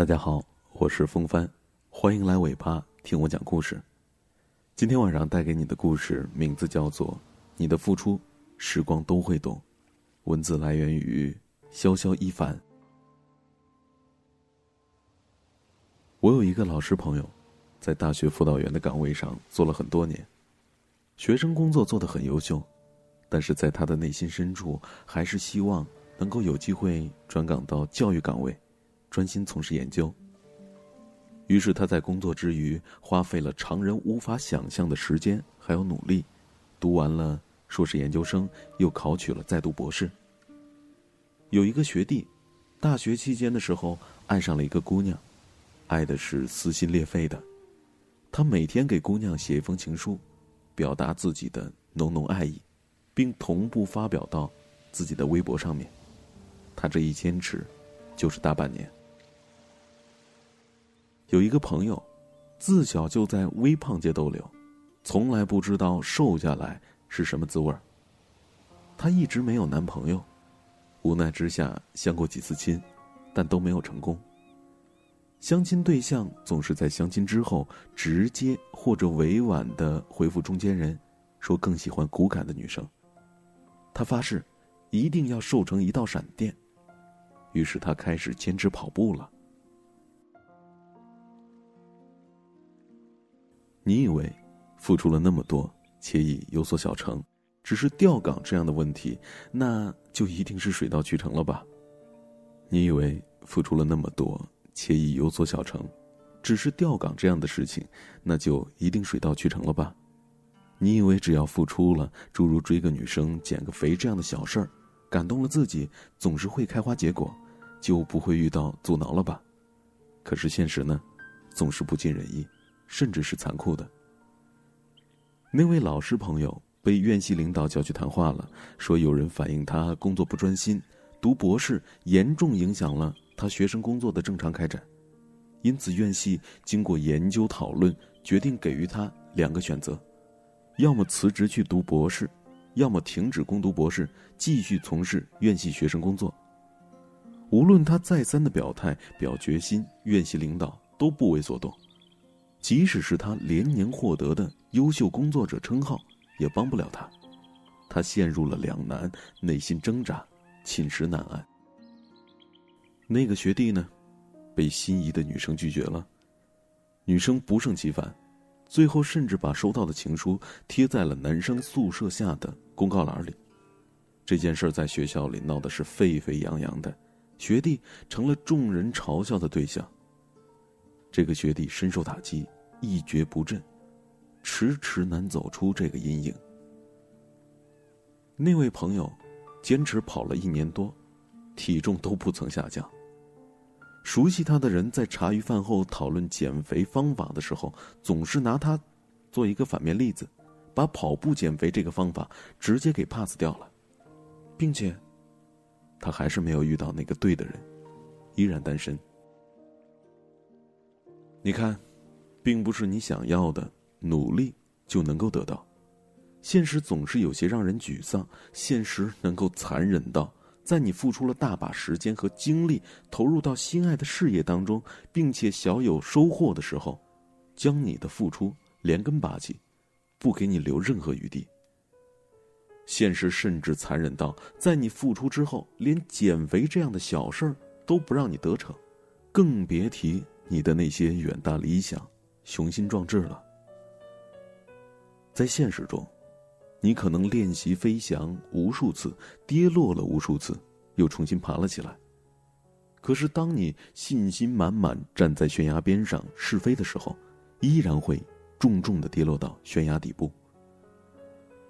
大家好，我是风帆，欢迎来尾巴听我讲故事。今天晚上带给你的故事名字叫做《你的付出，时光都会懂》，文字来源于潇潇一凡。我有一个老师朋友，在大学辅导员的岗位上做了很多年，学生工作做得很优秀，但是在他的内心深处，还是希望能够有机会转岗到教育岗位。专心从事研究。于是他在工作之余，花费了常人无法想象的时间还有努力，读完了硕士研究生，又考取了在读博士。有一个学弟，大学期间的时候爱上了一个姑娘，爱的是撕心裂肺的。他每天给姑娘写一封情书，表达自己的浓浓爱意，并同步发表到自己的微博上面。他这一坚持，就是大半年。有一个朋友，自小就在微胖界逗留，从来不知道瘦下来是什么滋味儿。她一直没有男朋友，无奈之下相过几次亲，但都没有成功。相亲对象总是在相亲之后直接或者委婉的回复中间人，说更喜欢骨感的女生。她发誓，一定要瘦成一道闪电。于是她开始坚持跑步了。你以为付出了那么多且已有所小成，只是调岗这样的问题，那就一定是水到渠成了吧？你以为付出了那么多且已有所小成，只是调岗这样的事情，那就一定水到渠成了吧？你以为只要付出了，诸如追个女生、减个肥这样的小事儿，感动了自己，总是会开花结果，就不会遇到阻挠了吧？可是现实呢，总是不尽人意。甚至是残酷的。那位老师朋友被院系领导叫去谈话了，说有人反映他工作不专心，读博士严重影响了他学生工作的正常开展，因此院系经过研究讨论，决定给予他两个选择：要么辞职去读博士，要么停止攻读博士，继续从事院系学生工作。无论他再三的表态表决心，院系领导都不为所动。即使是他连年获得的优秀工作者称号，也帮不了他。他陷入了两难，内心挣扎，寝食难安。那个学弟呢，被心仪的女生拒绝了，女生不胜其烦，最后甚至把收到的情书贴在了男生宿舍下的公告栏里。这件事在学校里闹得是沸沸扬扬的，学弟成了众人嘲笑的对象。这个学弟深受打击，一蹶不振，迟迟难走出这个阴影。那位朋友坚持跑了一年多，体重都不曾下降。熟悉他的人在茶余饭后讨论减肥方法的时候，总是拿他做一个反面例子，把跑步减肥这个方法直接给 pass 掉了，并且他还是没有遇到那个对的人，依然单身。你看，并不是你想要的努力就能够得到，现实总是有些让人沮丧。现实能够残忍到，在你付出了大把时间和精力投入到心爱的事业当中，并且小有收获的时候，将你的付出连根拔起，不给你留任何余地。现实甚至残忍到，在你付出之后，连减肥这样的小事儿都不让你得逞，更别提。你的那些远大理想、雄心壮志了，在现实中，你可能练习飞翔无数次，跌落了无数次，又重新爬了起来。可是，当你信心满满站在悬崖边上试飞的时候，依然会重重的跌落到悬崖底部。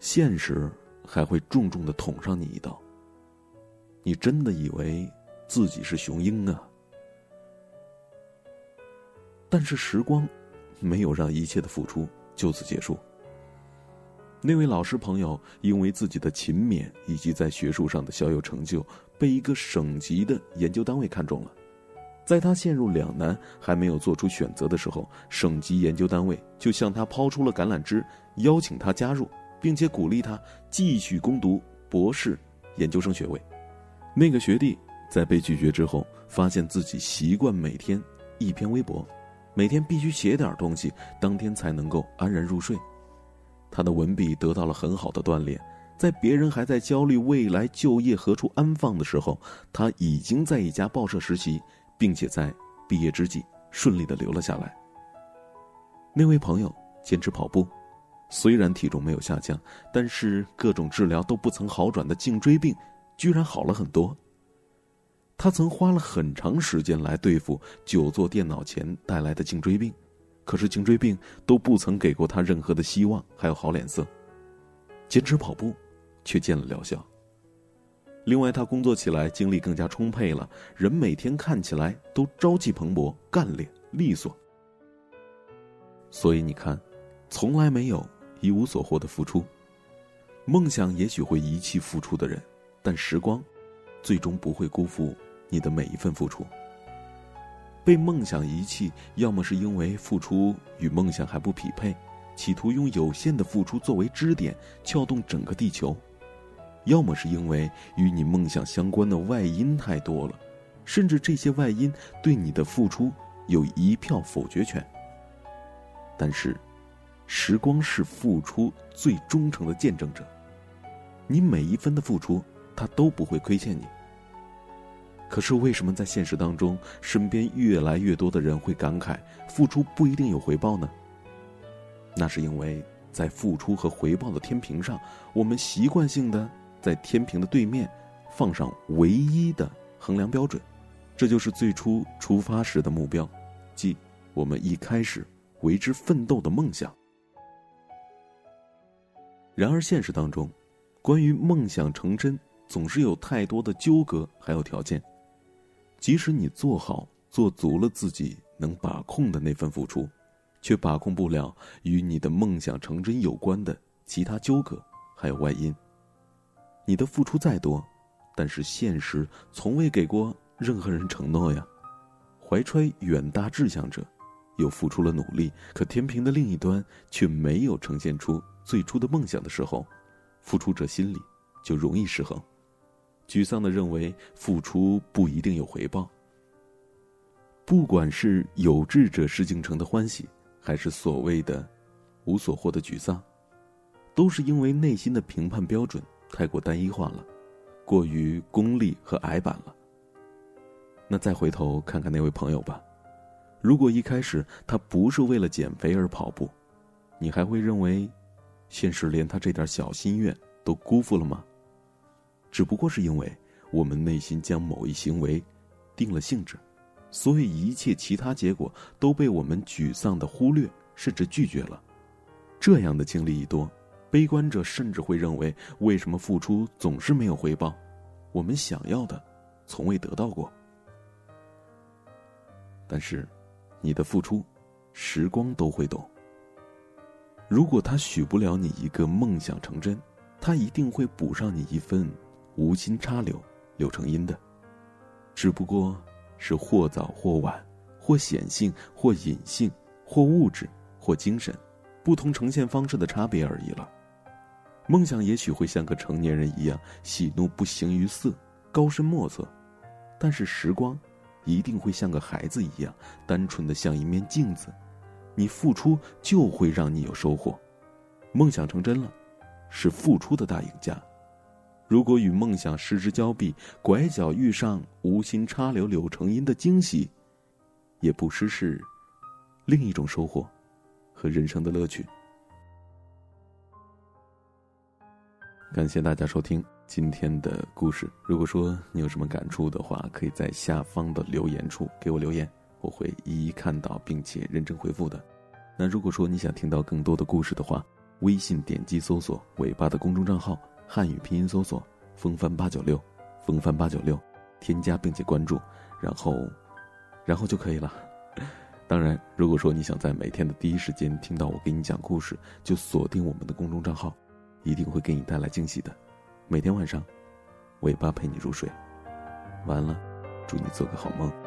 现实还会重重的捅上你一刀。你真的以为自己是雄鹰啊？但是时光，没有让一切的付出就此结束。那位老师朋友因为自己的勤勉以及在学术上的小有成就，被一个省级的研究单位看中了。在他陷入两难还没有做出选择的时候，省级研究单位就向他抛出了橄榄枝，邀请他加入，并且鼓励他继续攻读博士研究生学位。那个学弟在被拒绝之后，发现自己习惯每天。一篇微博，每天必须写点东西，当天才能够安然入睡。他的文笔得到了很好的锻炼，在别人还在焦虑未来就业何处安放的时候，他已经在一家报社实习，并且在毕业之际顺利的留了下来。那位朋友坚持跑步，虽然体重没有下降，但是各种治疗都不曾好转的颈椎病，居然好了很多。他曾花了很长时间来对付久坐电脑前带来的颈椎病。可是颈椎病都不曾给过他任何的希望，还有好脸色。坚持跑步，却见了疗效。另外，他工作起来精力更加充沛了，人每天看起来都朝气蓬勃、干练利索。所以你看，从来没有一无所获的付出。梦想也许会遗弃付出的人，但时光，最终不会辜负你的每一份付出。被梦想遗弃，要么是因为付出与梦想还不匹配，企图用有限的付出作为支点撬动整个地球；要么是因为与你梦想相关的外因太多了，甚至这些外因对你的付出有一票否决权。但是，时光是付出最忠诚的见证者，你每一分的付出，他都不会亏欠你。可是为什么在现实当中，身边越来越多的人会感慨付出不一定有回报呢？那是因为在付出和回报的天平上，我们习惯性的在天平的对面放上唯一的衡量标准，这就是最初出发时的目标，即我们一开始为之奋斗的梦想。然而现实当中，关于梦想成真，总是有太多的纠葛，还有条件。即使你做好做足了自己能把控的那份付出，却把控不了与你的梦想成真有关的其他纠葛，还有外因。你的付出再多，但是现实从未给过任何人承诺呀。怀揣远大志向者，又付出了努力，可天平的另一端却没有呈现出最初的梦想的时候，付出者心里就容易失衡。沮丧的认为付出不一定有回报。不管是有志者事竟成的欢喜，还是所谓的无所获的沮丧，都是因为内心的评判标准太过单一化了，过于功利和矮板了。那再回头看看那位朋友吧，如果一开始他不是为了减肥而跑步，你还会认为，现实连他这点小心愿都辜负了吗？只不过是因为我们内心将某一行为定了性质，所以一切其他结果都被我们沮丧的忽略甚至拒绝了。这样的经历一多，悲观者甚至会认为：为什么付出总是没有回报？我们想要的从未得到过。但是，你的付出，时光都会懂。如果他许不了你一个梦想成真，他一定会补上你一份。无心插柳，柳成荫的，只不过是或早或晚，或显性或隐性，或物质或精神，不同呈现方式的差别而已了。梦想也许会像个成年人一样，喜怒不形于色，高深莫测；但是时光，一定会像个孩子一样，单纯的像一面镜子。你付出就会让你有收获，梦想成真了，是付出的大赢家。如果与梦想失之交臂，拐角遇上无心插柳柳成荫的惊喜，也不失是另一种收获和人生的乐趣。感谢大家收听今天的故事。如果说你有什么感触的话，可以在下方的留言处给我留言，我会一一看到并且认真回复的。那如果说你想听到更多的故事的话，微信点击搜索“尾巴”的公众账号。汉语拼音搜索“风帆八九六”，风帆八九六，添加并且关注，然后，然后就可以了。当然，如果说你想在每天的第一时间听到我给你讲故事，就锁定我们的公众账号，一定会给你带来惊喜的。每天晚上，尾巴陪你入睡。完了，祝你做个好梦。